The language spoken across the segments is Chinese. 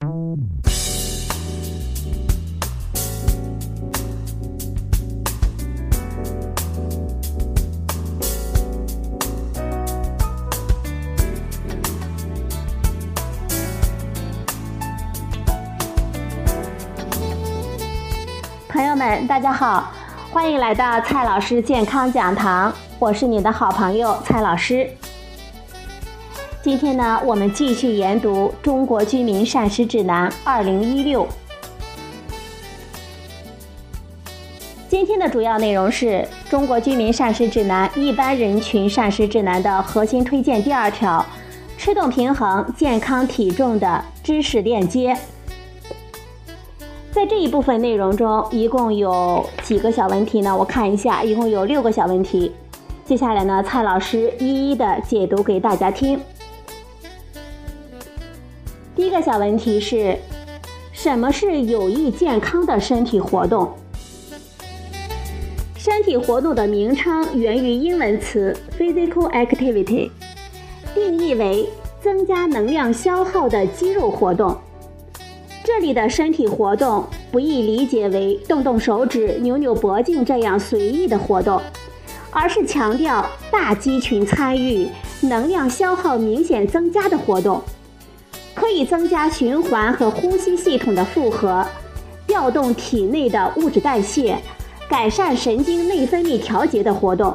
朋友们，大家好，欢迎来到蔡老师健康讲堂，我是你的好朋友蔡老师。今天呢，我们继续研读《中国居民膳食指南（二零一六）》。今天的主要内容是《中国居民膳食指南（一般人群膳食指南）》的核心推荐第二条：吃动平衡健康体重的知识链接。在这一部分内容中，一共有几个小问题呢？我看一下，一共有六个小问题。接下来呢，蔡老师一一的解读给大家听。小问题是：什么是有益健康的身体活动？身体活动的名称源于英文词 physical activity，定义为增加能量消耗的肌肉活动。这里的身体活动不易理解为动动手指、扭扭脖颈这样随意的活动，而是强调大肌群参与、能量消耗明显增加的活动，可以增加循环和呼吸系统的负荷，调动体内的物质代谢，改善神经内分泌调节的活动，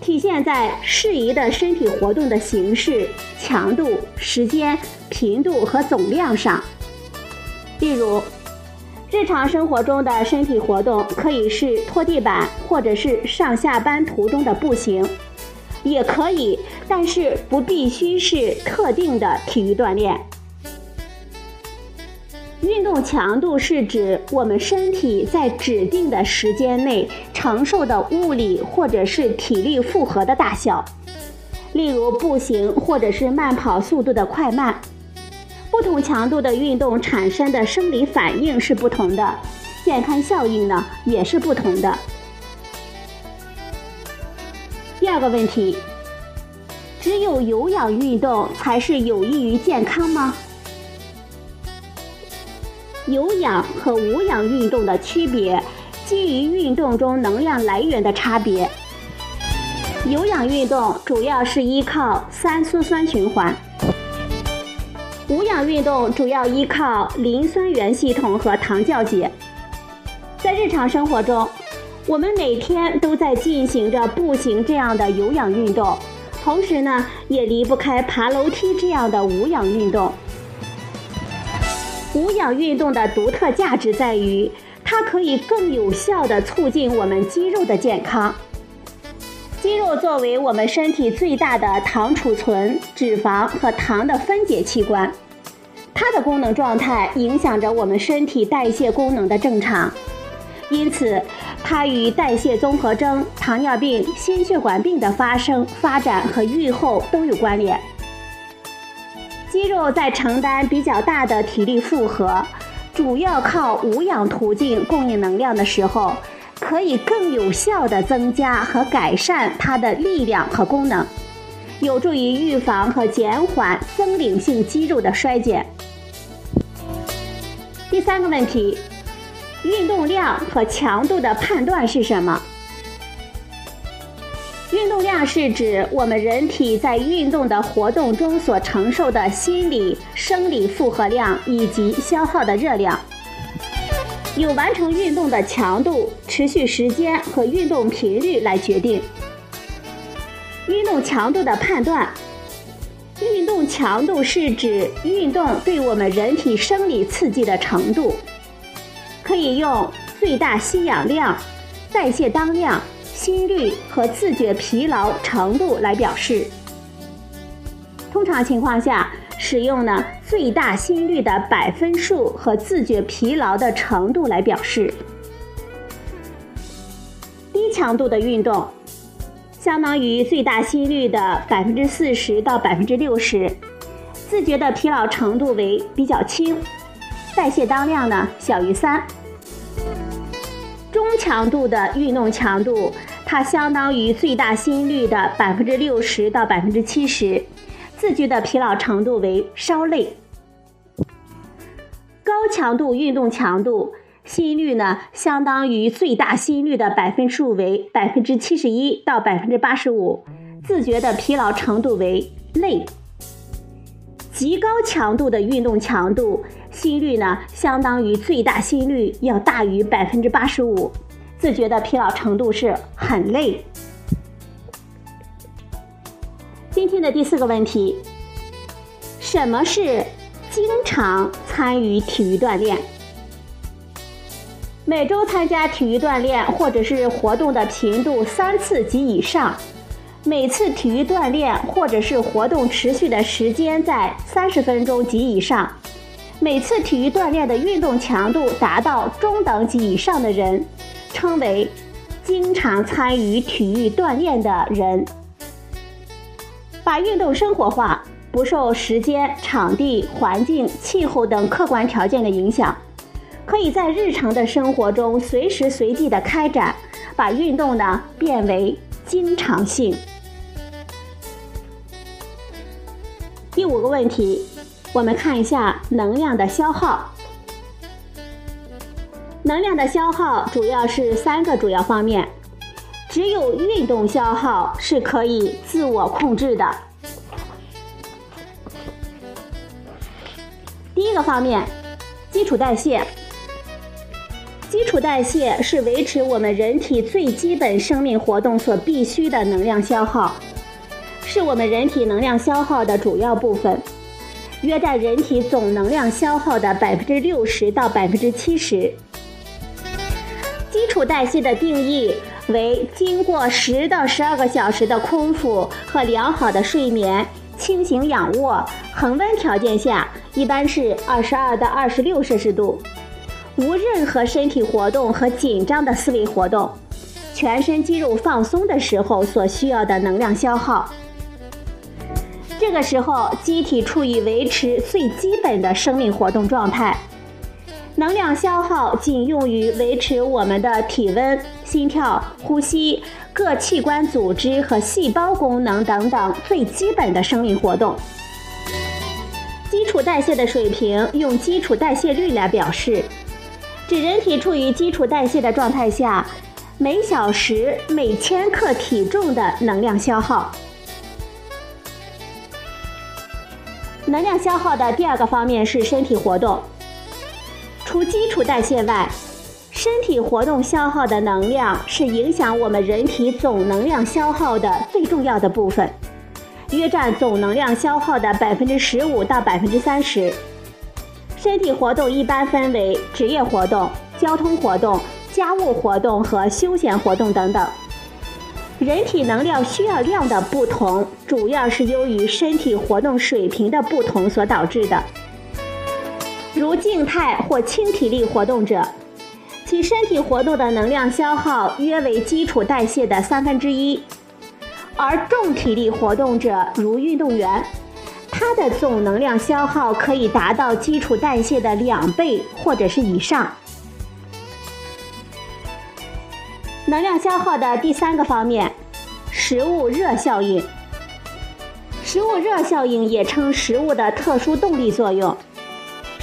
体现在适宜的身体活动的形式、强度、时间、频度和总量上。例如，日常生活中的身体活动可以是拖地板，或者是上下班途中的步行，也可以，但是不必须是特定的体育锻炼。运动强度是指我们身体在指定的时间内承受的物理或者是体力负荷的大小，例如步行或者是慢跑速度的快慢。不同强度的运动产生的生理反应是不同的，健康效应呢也是不同的。第二个问题，只有有氧运动才是有益于健康吗？有氧和无氧运动的区别，基于运动中能量来源的差别。有氧运动主要是依靠三羧酸循环。无氧运动主要依靠磷酸原系统和糖酵解。在日常生活中，我们每天都在进行着步行这样的有氧运动，同时呢，也离不开爬楼梯这样的无氧运动。无氧运动的独特价值在于，它可以更有效地促进我们肌肉的健康。肌肉作为我们身体最大的糖储存、脂肪和糖的分解器官，它的功能状态影响着我们身体代谢功能的正常，因此它与代谢综合征、糖尿病、心血管病的发生、发展和预后都有关联。肌肉在承担比较大的体力负荷，主要靠无氧途径供应能量的时候。可以更有效地增加和改善它的力量和功能，有助于预防和减缓增领性肌肉的衰减。第三个问题，运动量和强度的判断是什么？运动量是指我们人体在运动的活动中所承受的心理、生理负荷量以及消耗的热量。由完成运动的强度、持续时间和运动频率来决定。运动强度的判断，运动强度是指运动对我们人体生理刺激的程度，可以用最大吸氧量、代谢当量、心率和自觉疲劳程度来表示。通常情况下。使用呢最大心率的百分数和自觉疲劳的程度来表示。低强度的运动，相当于最大心率的百分之四十到百分之六十，自觉的疲劳程度为比较轻，代谢当量呢小于三。强度的运动强度，它相当于最大心率的百分之六十到百分之七十。自觉的疲劳程度为稍累。高强度运动强度，心率呢相当于最大心率的百分数为百分之七十一到百分之八十五，自觉的疲劳程度为累。极高强度的运动强度，心率呢相当于最大心率要大于百分之八十五，自觉的疲劳程度是很累。今天的第四个问题，什么是？经常参与体育锻炼，每周参加体育锻炼或者是活动的频度三次及以上，每次体育锻炼或者是活动持续的时间在三十分钟及以上，每次体育锻炼的运动强度达到中等及以上的人，称为经常参与体育锻炼的人。把运动生活化。不受时间、场地、环境、气候等客观条件的影响，可以在日常的生活中随时随地的开展，把运动呢变为经常性。第五个问题，我们看一下能量的消耗。能量的消耗主要是三个主要方面，只有运动消耗是可以自我控制的。第一个方面，基础代谢。基础代谢是维持我们人体最基本生命活动所必需的能量消耗，是我们人体能量消耗的主要部分，约占人体总能量消耗的百分之六十到百分之七十。础代谢的定义为经过十到十二个小时的空腹和良好的睡眠。轻型仰卧，恒温条件下一般是二十二到二十六摄氏度，无任何身体活动和紧张的思维活动，全身肌肉放松的时候所需要的能量消耗。这个时候，机体处于维持最基本的生命活动状态，能量消耗仅用于维持我们的体温、心跳、呼吸。各器官组织和细胞功能等等最基本的生命活动，基础代谢的水平用基础代谢率来表示，指人体处于基础代谢的状态下，每小时每千克体重的能量消耗。能量消耗的第二个方面是身体活动，除基础代谢外。身体活动消耗的能量是影响我们人体总能量消耗的最重要的部分，约占总能量消耗的百分之十五到百分之三十。身体活动一般分为职业活动、交通活动、家务活动和休闲活动等等。人体能量需要量的不同，主要是由于身体活动水平的不同所导致的。如静态或轻体力活动者。其身体活动的能量消耗约为基础代谢的三分之一，而重体力活动者如运动员，他的总能量消耗可以达到基础代谢的两倍或者是以上。能量消耗的第三个方面，食物热效应。食物热效应也称食物的特殊动力作用。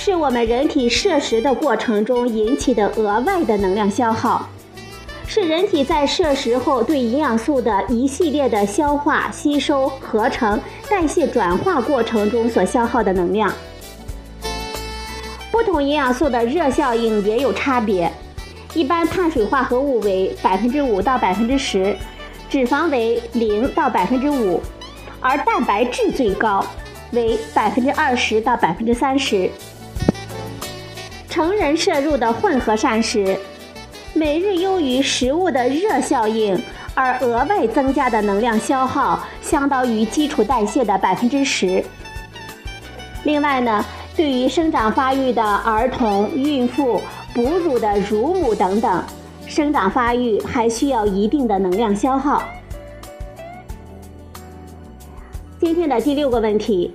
是我们人体摄食的过程中引起的额外的能量消耗，是人体在摄食后对营养素的一系列的消化、吸收、合成、代谢、转化过程中所消耗的能量。不同营养素的热效应也有差别，一般碳水化合物为百分之五到百分之十，脂肪为零到百分之五，而蛋白质最高，为百分之二十到百分之三十。成人摄入的混合膳食，每日由于食物的热效应而额外增加的能量消耗，相当于基础代谢的百分之十。另外呢，对于生长发育的儿童、孕妇、哺乳的乳母等等，生长发育还需要一定的能量消耗。今天的第六个问题。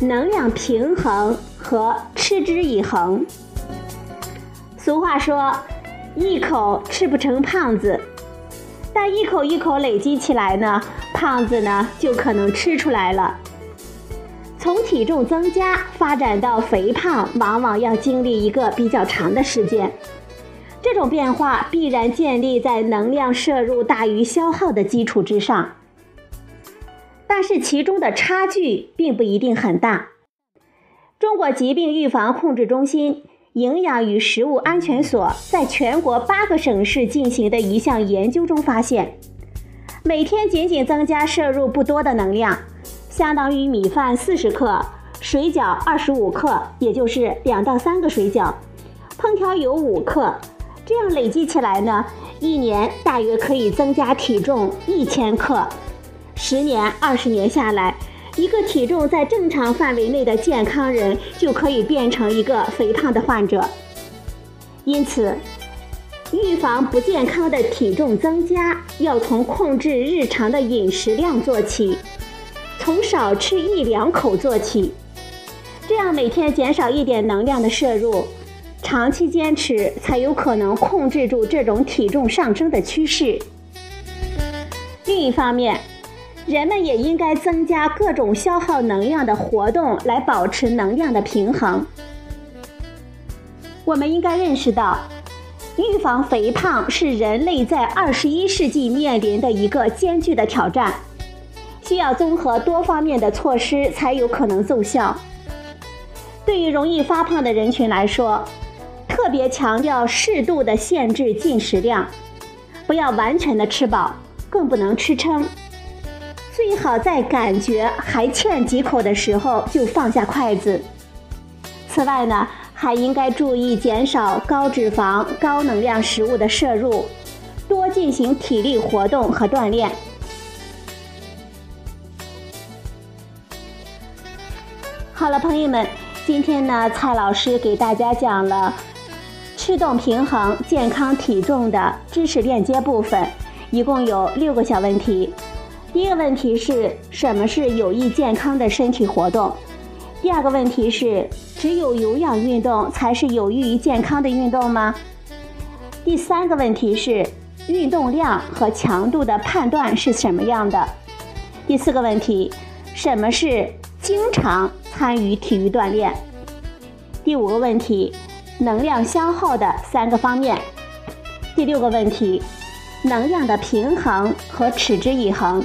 能量平衡和持之以恒。俗话说：“一口吃不成胖子，但一口一口累积起来呢，胖子呢就可能吃出来了。”从体重增加发展到肥胖，往往要经历一个比较长的时间。这种变化必然建立在能量摄入大于消耗的基础之上，但是其中的差距并不一定很大。中国疾病预防控制中心营养与食物安全所在全国八个省市进行的一项研究中发现，每天仅仅增加摄入不多的能量。相当于米饭四十克，水饺二十五克，也就是两到三个水饺，烹调油五克，这样累计起来呢，一年大约可以增加体重一千克。十年、二十年下来，一个体重在正常范围内的健康人就可以变成一个肥胖的患者。因此，预防不健康的体重增加，要从控制日常的饮食量做起。从少吃一两口做起，这样每天减少一点能量的摄入，长期坚持才有可能控制住这种体重上升的趋势。另一方面，人们也应该增加各种消耗能量的活动，来保持能量的平衡。我们应该认识到，预防肥胖是人类在二十一世纪面临的一个艰巨的挑战。需要综合多方面的措施才有可能奏效。对于容易发胖的人群来说，特别强调适度的限制进食量，不要完全的吃饱，更不能吃撑。最好在感觉还欠几口的时候就放下筷子。此外呢，还应该注意减少高脂肪、高能量食物的摄入，多进行体力活动和锻炼。好了，朋友们，今天呢，蔡老师给大家讲了吃动平衡健康体重的知识链接部分，一共有六个小问题。第一个问题是什么是有益健康的身体活动？第二个问题是只有有氧运动才是有益于健康的运动吗？第三个问题是运动量和强度的判断是什么样的？第四个问题，什么是经常？参与体育锻炼。第五个问题，能量消耗的三个方面。第六个问题，能量的平衡和持之以恒。